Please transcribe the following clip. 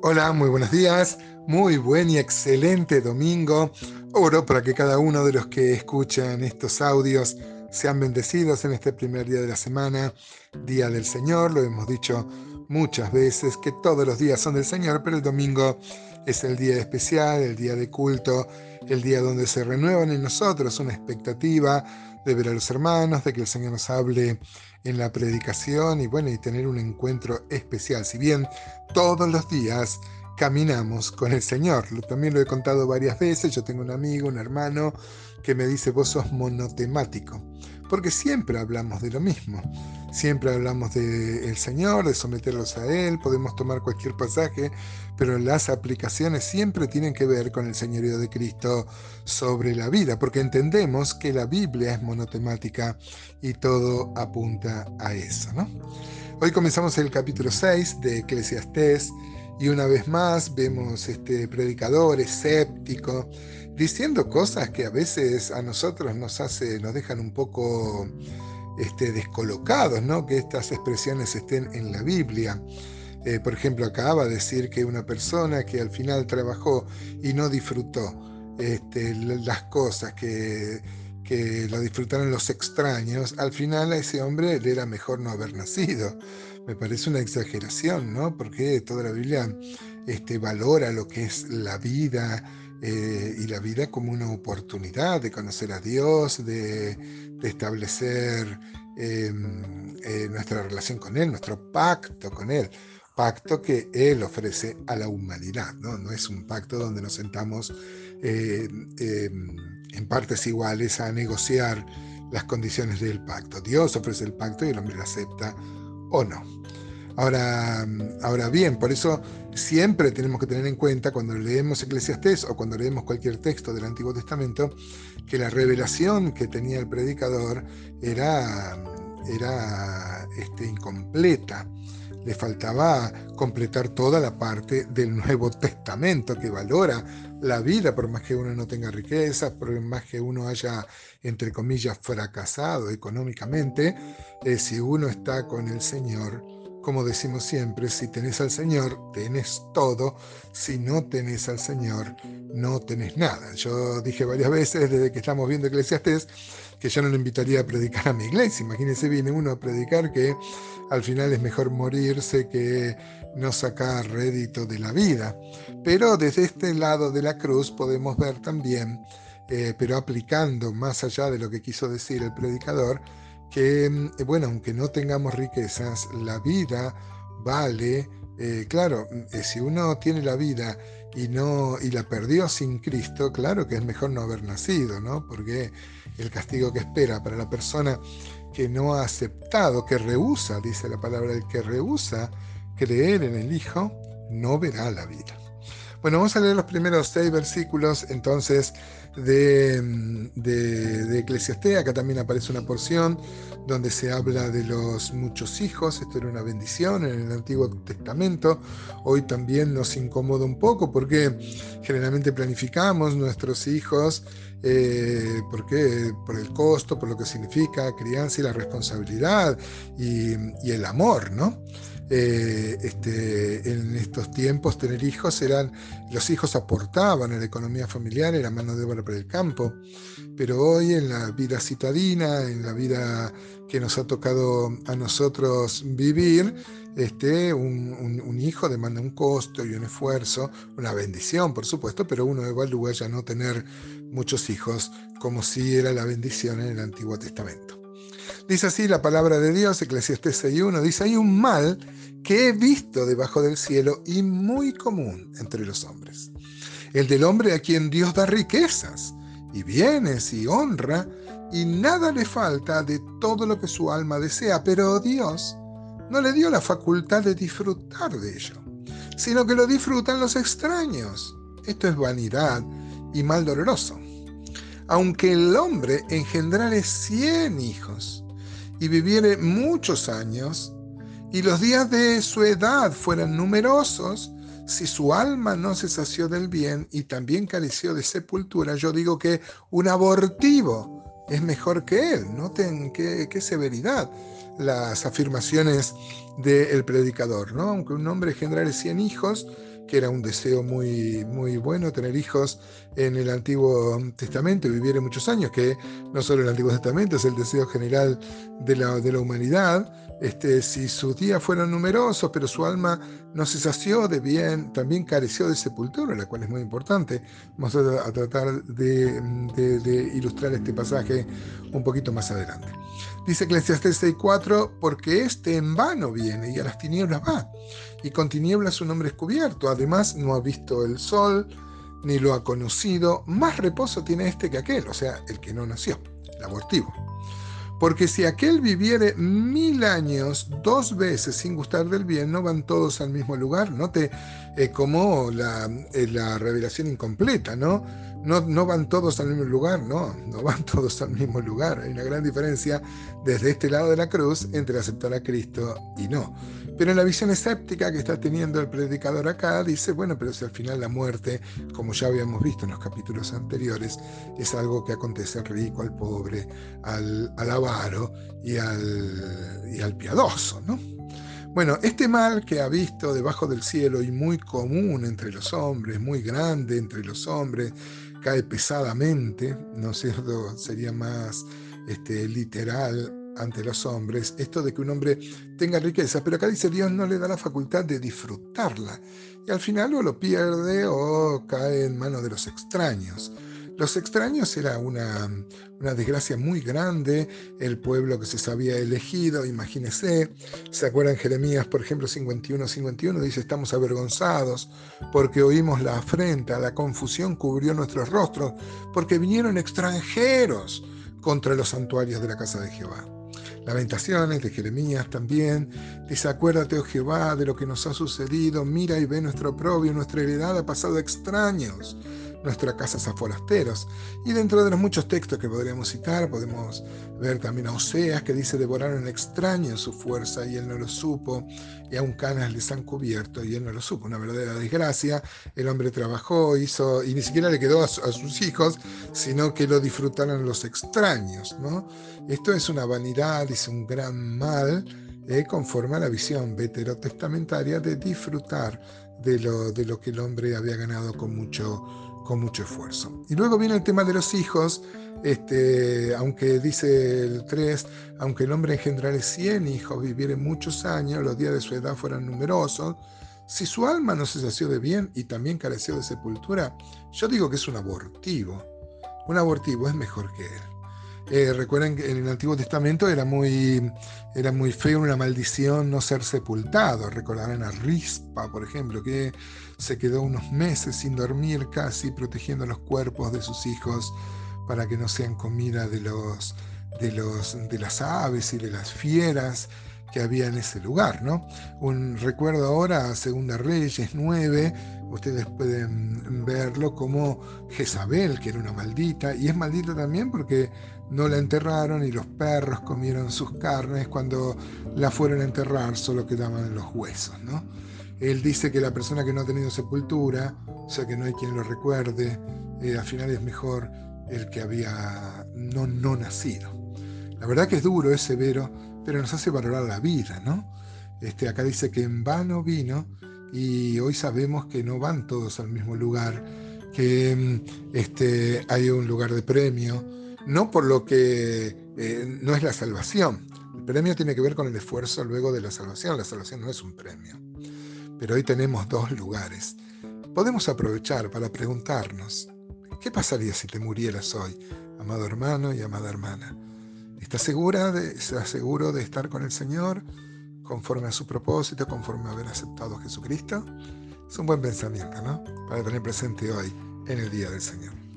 Hola, muy buenos días, muy buen y excelente domingo. Oro para que cada uno de los que escuchan estos audios sean bendecidos en este primer día de la semana, Día del Señor. Lo hemos dicho muchas veces que todos los días son del Señor, pero el domingo es el día especial, el día de culto, el día donde se renuevan en nosotros una expectativa de ver a los hermanos, de que el Señor nos hable en la predicación y bueno, y tener un encuentro especial. Si bien todos los días caminamos con el Señor, también lo he contado varias veces, yo tengo un amigo, un hermano, que me dice, vos sos monotemático, porque siempre hablamos de lo mismo. Siempre hablamos del Señor, de someterlos a Él, podemos tomar cualquier pasaje, pero las aplicaciones siempre tienen que ver con el señorío de Cristo sobre la vida, porque entendemos que la Biblia es monotemática y todo apunta a eso. Hoy comenzamos el capítulo 6 de Eclesiastés y una vez más vemos este predicador escéptico diciendo cosas que a veces a nosotros nos hace, nos dejan un poco este, descolocados, ¿no? Que estas expresiones estén en la Biblia. Eh, por ejemplo, acaba de decir que una persona que al final trabajó y no disfrutó este, las cosas que, que lo disfrutaron los extraños, al final a ese hombre le era mejor no haber nacido. Me parece una exageración, ¿no? Porque toda la Biblia este, valora lo que es la vida, eh, y la vida como una oportunidad de conocer a Dios, de, establecer em, eh, nuestra relación con Él, nuestro pacto con Él, pacto que Él ofrece a la humanidad, no, no es un pacto donde nos sentamos eh, em, en partes iguales a negociar las condiciones del pacto. Dios ofrece el pacto y el hombre lo acepta o no. Ahora, ahora bien, por eso siempre tenemos que tener en cuenta cuando leemos Eclesiastés o cuando leemos cualquier texto del Antiguo Testamento, que la revelación que tenía el predicador era, era este, incompleta. Le faltaba completar toda la parte del Nuevo Testamento que valora la vida, por más que uno no tenga riqueza, por más que uno haya, entre comillas, fracasado económicamente, eh, si uno está con el Señor, como decimos siempre, si tenés al Señor, tenés todo. Si no tenés al Señor, no tenés nada. Yo dije varias veces desde que estamos viendo Eclesiastés que yo no le invitaría a predicar a mi iglesia. Imagínense, viene uno a predicar que al final es mejor morirse que no sacar rédito de la vida. Pero desde este lado de la cruz podemos ver también, eh, pero aplicando más allá de lo que quiso decir el predicador, que, eh, bueno, aunque no tengamos riquezas, la vida vale, eh, claro, eh, si uno tiene la vida y, no, y la perdió sin Cristo, claro que es mejor no haber nacido, ¿no? Porque el castigo que espera para la persona que no ha aceptado, que rehúsa, dice la palabra, el que rehúsa creer en el Hijo, no verá la vida. Bueno, vamos a leer los primeros seis versículos entonces de, de, Eclesiastés. Acá también aparece una porción donde se habla de los muchos hijos. Esto era una bendición en el Antiguo Testamento. Hoy también nos incomoda un poco porque generalmente planificamos nuestros hijos eh, porque, por el costo, por lo que significa crianza y la responsabilidad y, y el amor, ¿no? Eh, este, en estos tiempos tener hijos eran, los hijos aportaban a la economía familiar, era mano de obra para el campo, pero hoy en la vida citadina, en la vida que nos ha tocado a nosotros vivir, este, un, hijo demanda un costo y un esfuerzo, una bendición por supuesto, pero uno evalúa ya no tener muchos hijos como si era la bendición en el Antiguo Testamento. Dice así la palabra de Dios, Eclesiastés 6.1, dice, hay un mal que he visto debajo del cielo y muy común entre los hombres. El del hombre a quien Dios da riquezas y bienes y honra y nada le falta de todo lo que su alma desea, pero Dios no le dio la facultad de disfrutar de ello, sino que lo disfrutan los extraños. Esto es vanidad y mal doloroso. Aunque el hombre engendrare cien hijos y viviere muchos años, y los días de su edad fueran numerosos, si su alma no se sació del bien y también careció de sepultura, yo digo que un abortivo es mejor que él. Noten qué, qué severidad las afirmaciones del predicador, ¿no? Aunque un hombre generare 100 hijos que era un deseo muy, muy bueno tener hijos en el Antiguo Testamento y vivir en muchos años, que no solo el Antiguo Testamento es el deseo general de la, de la humanidad. Este, si sus días fueron numerosos, pero su alma no se sació de bien, también careció de sepultura, la cual es muy importante. Vamos a, tratar de, de ilustrar este pasaje un poquito más adelante. Dice Eclesiastes 6.4, porque este en vano viene y a las tinieblas va, y con tinieblas su nombre es cubierto, además no ha visto el sol, ni lo ha conocido, más reposo tiene este que aquel, o sea, el que no nació, el abortivo. Porque si aquel viviere mil años dos veces sin gustar del bien, no van todos al mismo lugar. Note eh, como la, eh, la revelación incompleta, ¿no? No, van todos al mismo lugar, no, no van todos al mismo lugar. Hay una gran diferencia desde este lado de la cruz entre aceptar a Cristo y no. Pero en la visión escéptica que está teniendo el predicador acá, dice, bueno, pero si al final la muerte, como ya habíamos visto en los capítulos anteriores, es algo que acontece al rico, al pobre, al, avaro y al, y al piadoso, ¿no? Bueno, este mal que ha visto debajo del cielo y muy común entre los hombres, muy grande entre los hombres, cae pesadamente, ¿no es cierto? Sería más este, literal ante los hombres, esto de que un hombre tenga riqueza, pero acá dice Dios no le da la facultad de disfrutarla, y al final o lo pierde o cae en manos de los extraños. Los extraños era una, una desgracia muy grande, el pueblo que se había elegido, imagínese, ¿se acuerdan Jeremías, por ejemplo, 51, 51? Dice, estamos avergonzados porque oímos la afrenta, la confusión cubrió nuestros rostros, porque vinieron extranjeros contra los santuarios de la casa de Jehová. Lamentaciones de Jeremías también. Dice, acuérdate, oh Jehová, de lo que nos ha sucedido, mira y ve nuestro propio, nuestra heredad ha pasado extraños nuestra casa a forasteros. Y dentro de los muchos textos que podríamos citar, podemos ver también a Oseas que dice, devoraron extraño su fuerza y él no lo supo, y aún canas les han cubierto y él no lo supo. Una verdadera desgracia. El hombre trabajó, hizo, y ni siquiera le quedó a, sus hijos, sino que lo disfrutaron los extraños. ¿no? Esto es una vanidad, es un gran mal. Eh, conforme a la visión veterotestamentaria de disfrutar de lo, de lo que el hombre había ganado con mucho, con mucho esfuerzo. Y luego viene el tema de los hijos, este, aunque dice el 3, aunque el hombre engendrare 100 hijos, viviere muchos años, los días de su edad fueran numerosos, si su alma no se sació de bien y también careció de sepultura, yo digo que es un abortivo. Un abortivo es mejor que él. Eh, recuerden que en el Antiguo Testamento era muy, era muy feo, una maldición no ser sepultado. Recordarán a Rispa, por ejemplo, que se quedó unos meses sin dormir casi, protegiendo los cuerpos de sus hijos para que no sean comida de, los, de, los, de las aves y de las fieras que había en ese lugar. ¿no? Un recuerdo ahora, Segunda Reyes 9, ustedes pueden verlo como Jezabel, que era una maldita, y es maldita también porque no la enterraron y los perros comieron sus carnes. Cuando la fueron a enterrar solo quedaban los huesos. ¿no? Él dice que la persona que no ha tenido sepultura, o sea que no hay quien lo recuerde, eh, al final es mejor el que había no, no nacido. La verdad que es duro, es severo, pero nos hace valorar la vida, ¿no? Este, acá dice que en vano vino y hoy sabemos que no van todos al mismo lugar, que mm, este, hay un lugar de premio, no por lo que eh, no es la salvación. El premio tiene que ver con el esfuerzo luego de la salvación. La salvación no es un premio. Pero hoy tenemos dos lugares. Podemos aprovechar para preguntarnos, ¿qué pasaría si te murieras hoy, amado hermano y amada hermana? ¿Estás segura de, seguro de estar con el Señor conforme a su propósito, conforme a haber aceptado a Jesucristo? Es un buen pensamiento, ¿no? Para tener presente hoy en el día del Señor.